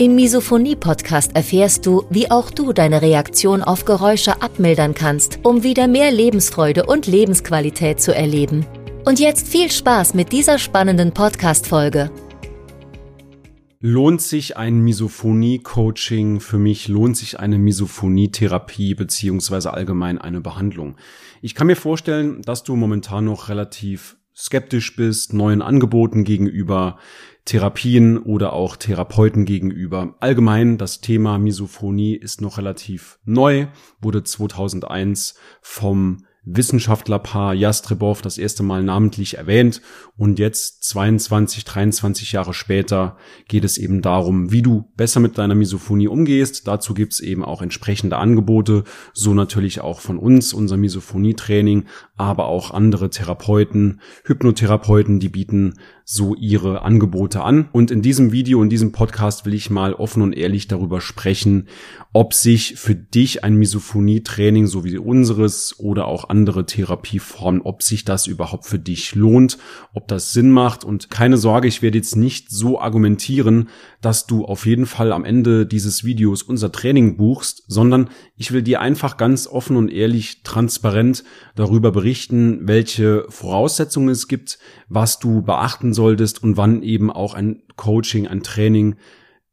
Im Misophonie-Podcast erfährst du, wie auch du deine Reaktion auf Geräusche abmildern kannst, um wieder mehr Lebensfreude und Lebensqualität zu erleben. Und jetzt viel Spaß mit dieser spannenden Podcast-Folge. Lohnt sich ein Misophonie-Coaching? Für mich lohnt sich eine Misophonie-Therapie beziehungsweise allgemein eine Behandlung. Ich kann mir vorstellen, dass du momentan noch relativ skeptisch bist, neuen Angeboten gegenüber, Therapien oder auch Therapeuten gegenüber. Allgemein, das Thema Misophonie ist noch relativ neu, wurde 2001 vom Wissenschaftlerpaar Jastrebov das erste Mal namentlich erwähnt und jetzt 22, 23 Jahre später geht es eben darum, wie du besser mit deiner Misophonie umgehst. Dazu gibt's eben auch entsprechende Angebote, so natürlich auch von uns, unser Misophonie-Training, aber auch andere Therapeuten, Hypnotherapeuten, die bieten so ihre Angebote an. Und in diesem Video, in diesem Podcast will ich mal offen und ehrlich darüber sprechen, ob sich für dich ein Misophonie-Training, so wie unseres oder auch andere Therapieformen, ob sich das überhaupt für dich lohnt, ob das Sinn macht. Und keine Sorge, ich werde jetzt nicht so argumentieren, dass du auf jeden Fall am Ende dieses Videos unser Training buchst, sondern ich will dir einfach ganz offen und ehrlich, transparent darüber berichten, welche Voraussetzungen es gibt, was du beachten solltest und wann eben auch ein Coaching, ein Training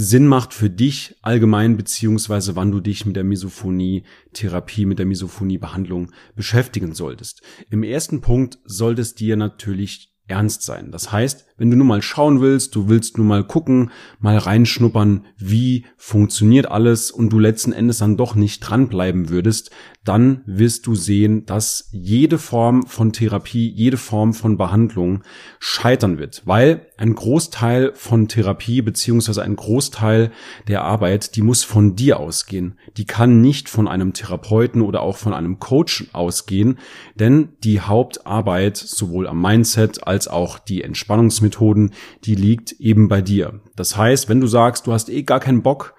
Sinn macht für dich allgemein, beziehungsweise wann du dich mit der Misophonie-Therapie, mit der Misophonie-Behandlung beschäftigen solltest. Im ersten Punkt sollte es dir natürlich ernst sein. Das heißt, wenn du nur mal schauen willst, du willst nur mal gucken, mal reinschnuppern, wie funktioniert alles und du letzten Endes dann doch nicht dranbleiben würdest, dann wirst du sehen, dass jede Form von Therapie, jede Form von Behandlung scheitern wird, weil ein Großteil von Therapie beziehungsweise ein Großteil der Arbeit, die muss von dir ausgehen. Die kann nicht von einem Therapeuten oder auch von einem Coach ausgehen, denn die Hauptarbeit sowohl am Mindset als auch die Entspannungsmethoden Methoden, die liegt eben bei dir. Das heißt, wenn du sagst, du hast eh gar keinen Bock,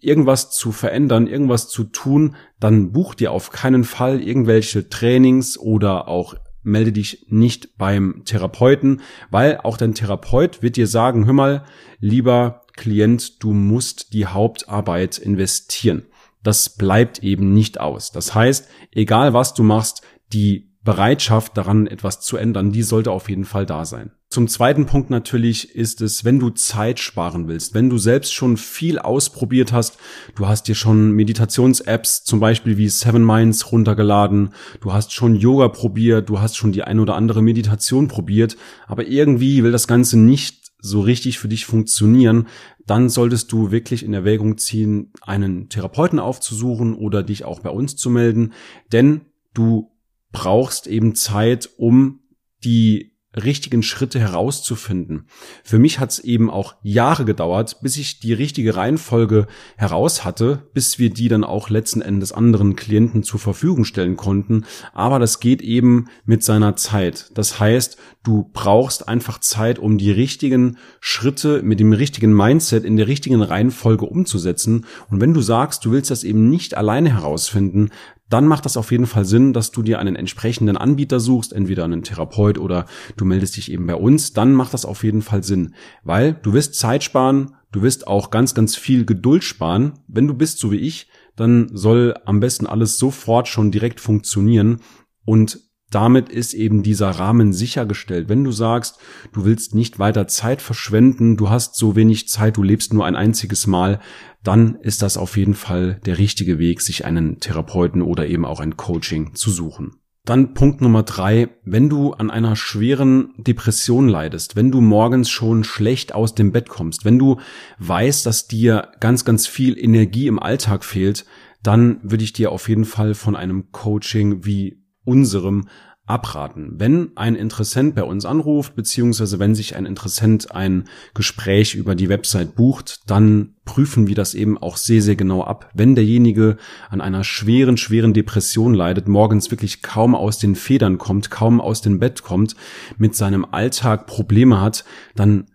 irgendwas zu verändern, irgendwas zu tun, dann buch dir auf keinen Fall irgendwelche Trainings oder auch melde dich nicht beim Therapeuten, weil auch dein Therapeut wird dir sagen, hör mal, lieber Klient, du musst die Hauptarbeit investieren. Das bleibt eben nicht aus. Das heißt, egal was du machst, die Bereitschaft daran, etwas zu ändern, die sollte auf jeden Fall da sein. Zum zweiten Punkt natürlich ist es, wenn du Zeit sparen willst, wenn du selbst schon viel ausprobiert hast, du hast dir schon Meditations-Apps zum Beispiel wie Seven Minds runtergeladen, du hast schon Yoga probiert, du hast schon die ein oder andere Meditation probiert, aber irgendwie will das Ganze nicht so richtig für dich funktionieren, dann solltest du wirklich in Erwägung ziehen, einen Therapeuten aufzusuchen oder dich auch bei uns zu melden, denn du brauchst eben Zeit, um die richtigen Schritte herauszufinden. Für mich hat es eben auch Jahre gedauert, bis ich die richtige Reihenfolge heraus hatte, bis wir die dann auch letzten Endes anderen Klienten zur Verfügung stellen konnten. Aber das geht eben mit seiner Zeit. Das heißt, du brauchst einfach Zeit, um die richtigen Schritte mit dem richtigen Mindset in der richtigen Reihenfolge umzusetzen. Und wenn du sagst, du willst das eben nicht alleine herausfinden, dann macht das auf jeden Fall Sinn, dass du dir einen entsprechenden Anbieter suchst, entweder einen Therapeut oder du meldest dich eben bei uns. Dann macht das auf jeden Fall Sinn, weil du wirst Zeit sparen, du wirst auch ganz, ganz viel Geduld sparen. Wenn du bist so wie ich, dann soll am besten alles sofort schon direkt funktionieren und damit ist eben dieser Rahmen sichergestellt. Wenn du sagst, du willst nicht weiter Zeit verschwenden, du hast so wenig Zeit, du lebst nur ein einziges Mal, dann ist das auf jeden Fall der richtige Weg, sich einen Therapeuten oder eben auch ein Coaching zu suchen. Dann Punkt Nummer drei, wenn du an einer schweren Depression leidest, wenn du morgens schon schlecht aus dem Bett kommst, wenn du weißt, dass dir ganz, ganz viel Energie im Alltag fehlt, dann würde ich dir auf jeden Fall von einem Coaching wie unserem abraten. Wenn ein Interessent bei uns anruft, beziehungsweise wenn sich ein Interessent ein Gespräch über die Website bucht, dann prüfen wir das eben auch sehr, sehr genau ab. Wenn derjenige an einer schweren, schweren Depression leidet, morgens wirklich kaum aus den Federn kommt, kaum aus dem Bett kommt, mit seinem Alltag Probleme hat, dann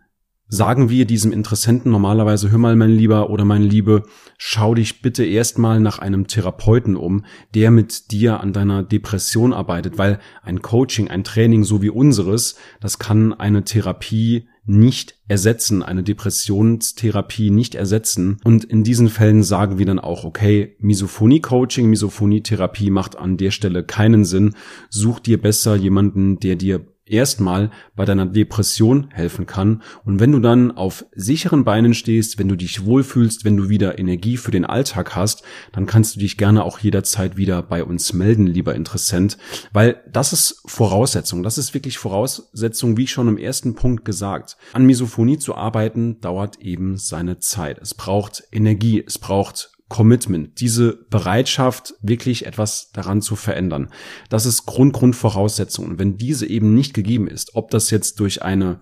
sagen wir diesem Interessenten normalerweise, hör mal, mein Lieber oder meine Liebe, schau dich bitte erstmal nach einem Therapeuten um, der mit dir an deiner Depression arbeitet, weil ein Coaching, ein Training so wie unseres, das kann eine Therapie nicht ersetzen, eine Depressionstherapie nicht ersetzen. Und in diesen Fällen sagen wir dann auch, okay, Misophonie-Coaching, Misophonie-Therapie macht an der Stelle keinen Sinn. Such dir besser jemanden, der dir erstmal bei deiner Depression helfen kann. Und wenn du dann auf sicheren Beinen stehst, wenn du dich wohlfühlst, wenn du wieder Energie für den Alltag hast, dann kannst du dich gerne auch jederzeit wieder bei uns melden, lieber Interessent, weil das ist Voraussetzung. Das ist wirklich Voraussetzung, wie schon im ersten Punkt gesagt. An Misophonie zu arbeiten dauert eben seine Zeit. Es braucht Energie, es braucht Commitment, diese Bereitschaft, wirklich etwas daran zu verändern. Das ist Grund, Grundvoraussetzung. Und wenn diese eben nicht gegeben ist, ob das jetzt durch eine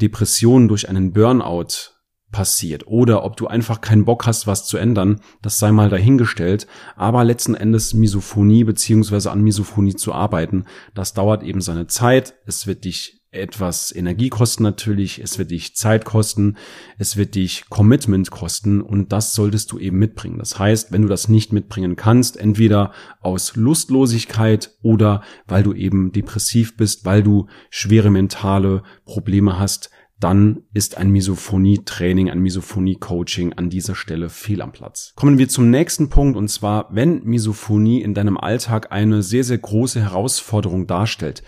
Depression, durch einen Burnout passiert oder ob du einfach keinen Bock hast, was zu ändern, das sei mal dahingestellt. Aber letzten Endes Misophonie beziehungsweise an Misophonie zu arbeiten, das dauert eben seine Zeit. Es wird dich etwas Energie kosten natürlich, es wird dich Zeit kosten, es wird dich Commitment kosten und das solltest du eben mitbringen. Das heißt, wenn du das nicht mitbringen kannst, entweder aus Lustlosigkeit oder weil du eben depressiv bist, weil du schwere mentale Probleme hast, dann ist ein Misophonie-Training, ein Misophonie-Coaching an dieser Stelle fehl am Platz. Kommen wir zum nächsten Punkt und zwar, wenn Misophonie in deinem Alltag eine sehr, sehr große Herausforderung darstellt,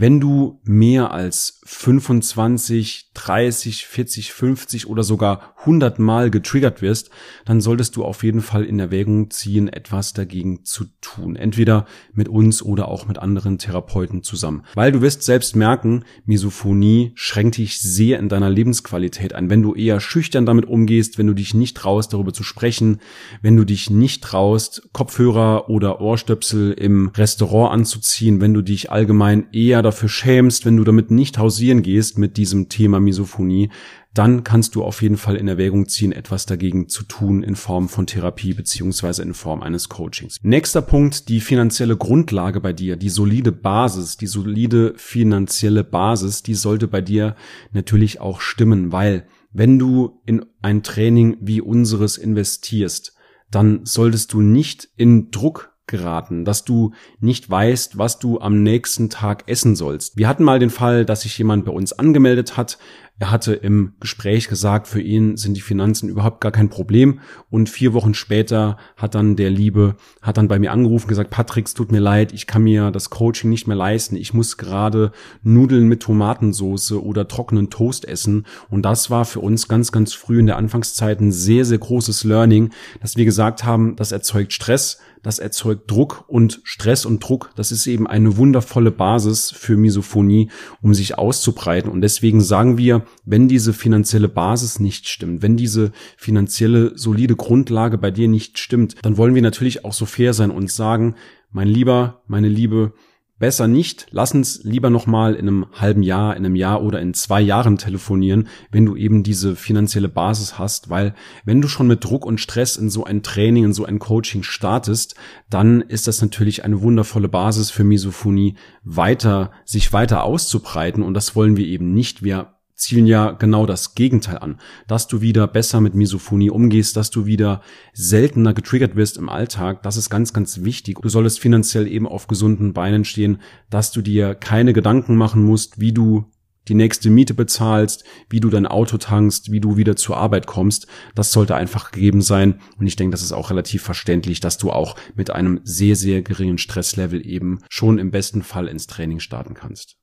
wenn du mehr als 25, 30, 40, 50 oder sogar 100 Mal getriggert wirst, dann solltest du auf jeden Fall in Erwägung ziehen, etwas dagegen zu tun. Entweder mit uns oder auch mit anderen Therapeuten zusammen. Weil du wirst selbst merken, Misophonie schränkt dich sehr in deiner Lebensqualität ein. Wenn du eher schüchtern damit umgehst, wenn du dich nicht traust, darüber zu sprechen, wenn du dich nicht traust, Kopfhörer oder Ohrstöpsel im Restaurant anzuziehen, wenn du dich allgemein eher dafür schämst, wenn du damit nicht hausieren gehst mit diesem Thema Misophonie, dann kannst du auf jeden Fall in Erwägung ziehen, etwas dagegen zu tun in Form von Therapie beziehungsweise in Form eines Coachings. Nächster Punkt, die finanzielle Grundlage bei dir, die solide Basis, die solide finanzielle Basis, die sollte bei dir natürlich auch stimmen, weil wenn du in ein Training wie unseres investierst, dann solltest du nicht in Druck geraten, dass du nicht weißt, was du am nächsten Tag essen sollst. Wir hatten mal den Fall, dass sich jemand bei uns angemeldet hat. Er hatte im Gespräch gesagt, für ihn sind die Finanzen überhaupt gar kein Problem. Und vier Wochen später hat dann der Liebe, hat dann bei mir angerufen, gesagt, Patrick, es tut mir leid, ich kann mir das Coaching nicht mehr leisten. Ich muss gerade Nudeln mit Tomatensauce oder trockenen Toast essen. Und das war für uns ganz, ganz früh in der Anfangszeit ein sehr, sehr großes Learning, dass wir gesagt haben, das erzeugt Stress das erzeugt Druck und Stress und Druck. Das ist eben eine wundervolle Basis für Misophonie, um sich auszubreiten. Und deswegen sagen wir, wenn diese finanzielle Basis nicht stimmt, wenn diese finanzielle solide Grundlage bei dir nicht stimmt, dann wollen wir natürlich auch so fair sein und sagen, mein Lieber, meine Liebe, besser nicht. Lass uns lieber noch mal in einem halben Jahr, in einem Jahr oder in zwei Jahren telefonieren, wenn du eben diese finanzielle Basis hast, weil wenn du schon mit Druck und Stress in so ein Training, in so ein Coaching startest, dann ist das natürlich eine wundervolle Basis für Misophonie weiter, sich weiter auszubreiten und das wollen wir eben nicht. Wir zielen ja genau das Gegenteil an, dass du wieder besser mit Misophonie umgehst, dass du wieder seltener getriggert wirst im Alltag. Das ist ganz, ganz wichtig. Du solltest finanziell eben auf gesunden Beinen stehen, dass du dir keine Gedanken machen musst, wie du die nächste Miete bezahlst, wie du dein Auto tankst, wie du wieder zur Arbeit kommst. Das sollte einfach gegeben sein. Und ich denke, das ist auch relativ verständlich, dass du auch mit einem sehr, sehr geringen Stresslevel eben schon im besten Fall ins Training starten kannst.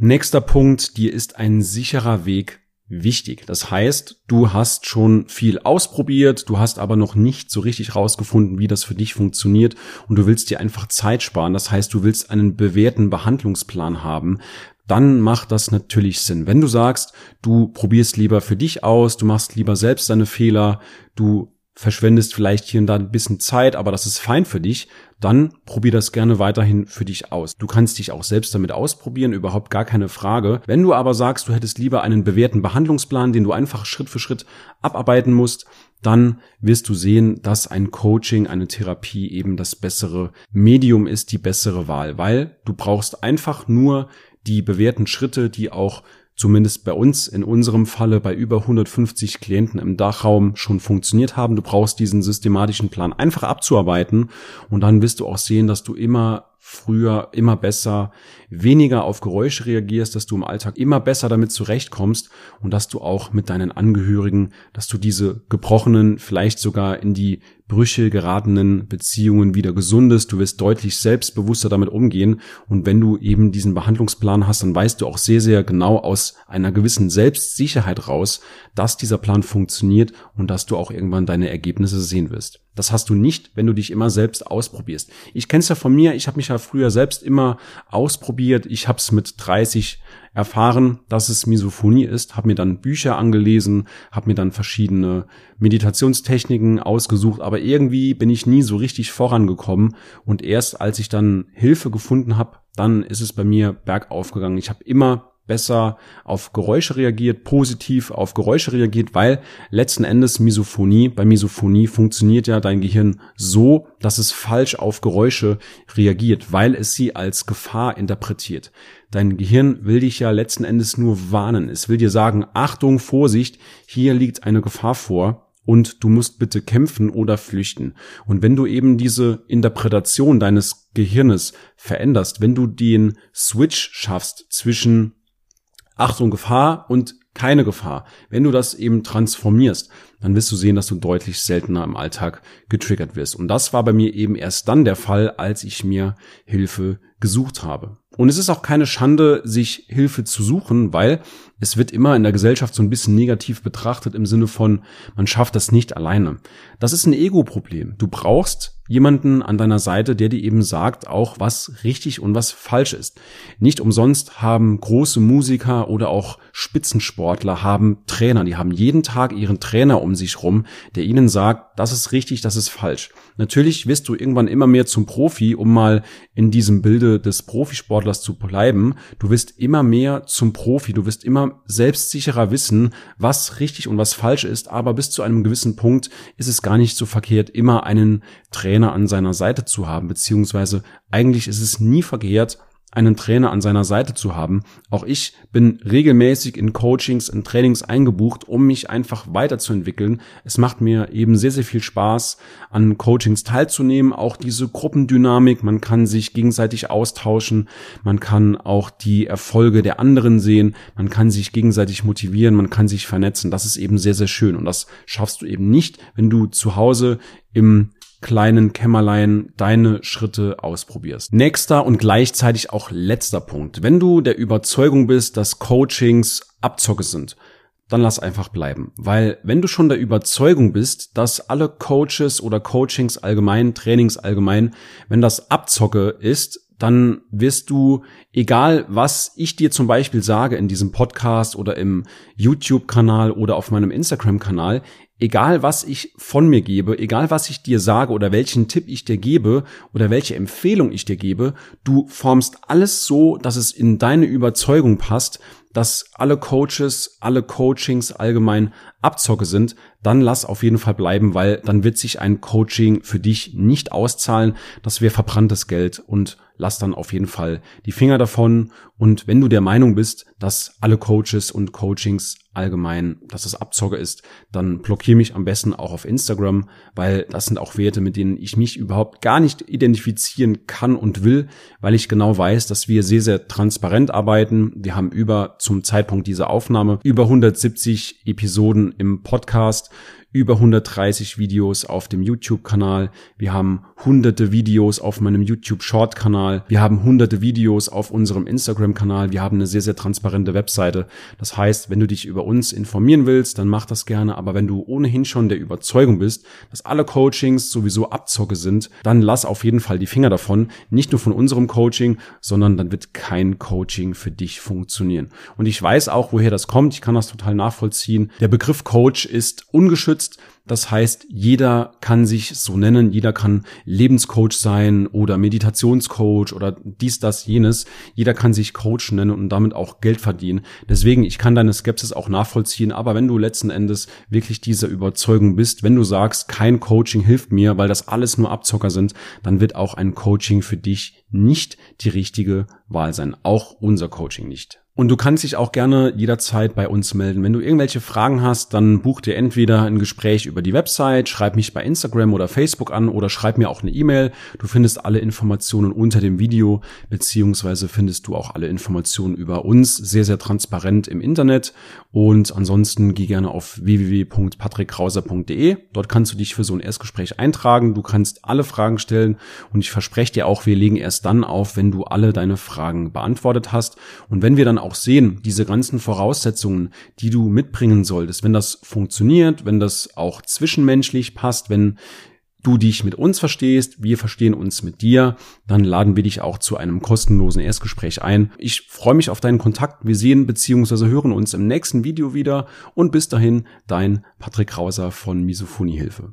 Nächster Punkt, dir ist ein sicherer Weg wichtig. Das heißt, du hast schon viel ausprobiert, du hast aber noch nicht so richtig rausgefunden, wie das für dich funktioniert und du willst dir einfach Zeit sparen. Das heißt, du willst einen bewährten Behandlungsplan haben. Dann macht das natürlich Sinn. Wenn du sagst, du probierst lieber für dich aus, du machst lieber selbst deine Fehler, du verschwendest vielleicht hier und da ein bisschen Zeit, aber das ist fein für dich, dann probier das gerne weiterhin für dich aus. Du kannst dich auch selbst damit ausprobieren, überhaupt gar keine Frage. Wenn du aber sagst, du hättest lieber einen bewährten Behandlungsplan, den du einfach Schritt für Schritt abarbeiten musst, dann wirst du sehen, dass ein Coaching, eine Therapie eben das bessere Medium ist, die bessere Wahl, weil du brauchst einfach nur die bewährten Schritte, die auch zumindest bei uns in unserem Falle bei über 150 Klienten im Dachraum schon funktioniert haben. Du brauchst diesen systematischen Plan einfach abzuarbeiten und dann wirst du auch sehen, dass du immer früher immer besser, weniger auf Geräusche reagierst, dass du im Alltag immer besser damit zurechtkommst und dass du auch mit deinen Angehörigen, dass du diese gebrochenen, vielleicht sogar in die Brüche geratenen Beziehungen wieder gesundest. Du wirst deutlich selbstbewusster damit umgehen. Und wenn du eben diesen Behandlungsplan hast, dann weißt du auch sehr, sehr genau aus einer gewissen Selbstsicherheit raus, dass dieser Plan funktioniert und dass du auch irgendwann deine Ergebnisse sehen wirst. Das hast du nicht, wenn du dich immer selbst ausprobierst. Ich kenne es ja von mir, ich habe mich ja früher selbst immer ausprobiert. Ich habe es mit 30 erfahren, dass es Misophonie ist, habe mir dann Bücher angelesen, habe mir dann verschiedene Meditationstechniken ausgesucht, aber irgendwie bin ich nie so richtig vorangekommen und erst als ich dann Hilfe gefunden habe, dann ist es bei mir bergauf gegangen. Ich habe immer besser auf Geräusche reagiert, positiv auf Geräusche reagiert, weil letzten Endes Misophonie, bei Misophonie funktioniert ja dein Gehirn so, dass es falsch auf Geräusche reagiert, weil es sie als Gefahr interpretiert. Dein Gehirn will dich ja letzten Endes nur warnen. Es will dir sagen, Achtung, Vorsicht, hier liegt eine Gefahr vor und du musst bitte kämpfen oder flüchten. Und wenn du eben diese Interpretation deines Gehirnes veränderst, wenn du den Switch schaffst zwischen Achtung, Gefahr und keine Gefahr. Wenn du das eben transformierst, dann wirst du sehen, dass du deutlich seltener im Alltag getriggert wirst. Und das war bei mir eben erst dann der Fall, als ich mir Hilfe gesucht habe. Und es ist auch keine Schande, sich Hilfe zu suchen, weil es wird immer in der Gesellschaft so ein bisschen negativ betrachtet im Sinne von, man schafft das nicht alleine. Das ist ein Ego-Problem. Du brauchst jemanden an deiner Seite, der dir eben sagt, auch was richtig und was falsch ist. Nicht umsonst haben große Musiker oder auch Spitzensportler haben Trainer. Die haben jeden Tag ihren Trainer um sich rum, der ihnen sagt, das ist richtig, das ist falsch. Natürlich wirst du irgendwann immer mehr zum Profi, um mal in diesem Bilde des Profisportlers zu bleiben. Du wirst immer mehr zum Profi. Du wirst immer selbstsicherer wissen, was richtig und was falsch ist. Aber bis zu einem gewissen Punkt ist es gar nicht so verkehrt, immer einen Trainer an seiner Seite zu haben, beziehungsweise eigentlich ist es nie verkehrt, einen Trainer an seiner Seite zu haben. Auch ich bin regelmäßig in Coachings, in Trainings eingebucht, um mich einfach weiterzuentwickeln. Es macht mir eben sehr, sehr viel Spaß, an Coachings teilzunehmen. Auch diese Gruppendynamik, man kann sich gegenseitig austauschen, man kann auch die Erfolge der anderen sehen, man kann sich gegenseitig motivieren, man kann sich vernetzen. Das ist eben sehr, sehr schön. Und das schaffst du eben nicht, wenn du zu Hause im kleinen Kämmerlein deine Schritte ausprobierst. Nächster und gleichzeitig auch letzter Punkt. Wenn du der Überzeugung bist, dass Coachings Abzocke sind, dann lass einfach bleiben. Weil wenn du schon der Überzeugung bist, dass alle Coaches oder Coachings allgemein, Trainings allgemein, wenn das Abzocke ist, dann wirst du, egal was ich dir zum Beispiel sage in diesem Podcast oder im YouTube-Kanal oder auf meinem Instagram-Kanal, egal was ich von mir gebe, egal was ich dir sage oder welchen Tipp ich dir gebe oder welche Empfehlung ich dir gebe, du formst alles so, dass es in deine Überzeugung passt, dass alle Coaches, alle Coachings allgemein Abzocke sind, dann lass auf jeden Fall bleiben, weil dann wird sich ein Coaching für dich nicht auszahlen. Das wäre verbranntes Geld und lass dann auf jeden Fall die Finger davon. Und wenn du der Meinung bist, dass alle Coaches und Coachings allgemein, dass es Abzocke ist, dann blockier mich am besten auch auf Instagram, weil das sind auch Werte, mit denen ich mich überhaupt gar nicht identifizieren kann und will, weil ich genau weiß, dass wir sehr, sehr transparent arbeiten. Wir haben über zum Zeitpunkt dieser Aufnahme über 170 Episoden im Podcast über 130 Videos auf dem YouTube-Kanal. Wir haben hunderte Videos auf meinem YouTube-Short-Kanal. Wir haben hunderte Videos auf unserem Instagram-Kanal. Wir haben eine sehr, sehr transparente Webseite. Das heißt, wenn du dich über uns informieren willst, dann mach das gerne. Aber wenn du ohnehin schon der Überzeugung bist, dass alle Coachings sowieso Abzocke sind, dann lass auf jeden Fall die Finger davon. Nicht nur von unserem Coaching, sondern dann wird kein Coaching für dich funktionieren. Und ich weiß auch, woher das kommt. Ich kann das total nachvollziehen. Der Begriff Coach ist ungeschützt geschützt. Das heißt, jeder kann sich so nennen, jeder kann Lebenscoach sein oder Meditationscoach oder dies, das, jenes. Jeder kann sich Coach nennen und damit auch Geld verdienen. Deswegen, ich kann deine Skepsis auch nachvollziehen, aber wenn du letzten Endes wirklich dieser Überzeugung bist, wenn du sagst, kein Coaching hilft mir, weil das alles nur Abzocker sind, dann wird auch ein Coaching für dich nicht die richtige Wahl sein. Auch unser Coaching nicht. Und du kannst dich auch gerne jederzeit bei uns melden. Wenn du irgendwelche Fragen hast, dann buch dir entweder ein Gespräch über die Website, schreib mich bei Instagram oder Facebook an oder schreib mir auch eine E-Mail. Du findest alle Informationen unter dem Video, beziehungsweise findest du auch alle Informationen über uns sehr, sehr transparent im Internet. Und ansonsten geh gerne auf www.patrickkrauser.de. Dort kannst du dich für so ein Erstgespräch eintragen. Du kannst alle Fragen stellen und ich verspreche dir auch, wir legen erst dann auf, wenn du alle deine Fragen beantwortet hast. Und wenn wir dann auch sehen, diese ganzen Voraussetzungen, die du mitbringen solltest, wenn das funktioniert, wenn das auch zwischenmenschlich passt, wenn du dich mit uns verstehst, wir verstehen uns mit dir, dann laden wir dich auch zu einem kostenlosen Erstgespräch ein. Ich freue mich auf deinen Kontakt. Wir sehen bzw. hören uns im nächsten Video wieder und bis dahin dein Patrick Krauser von Misophonie Hilfe.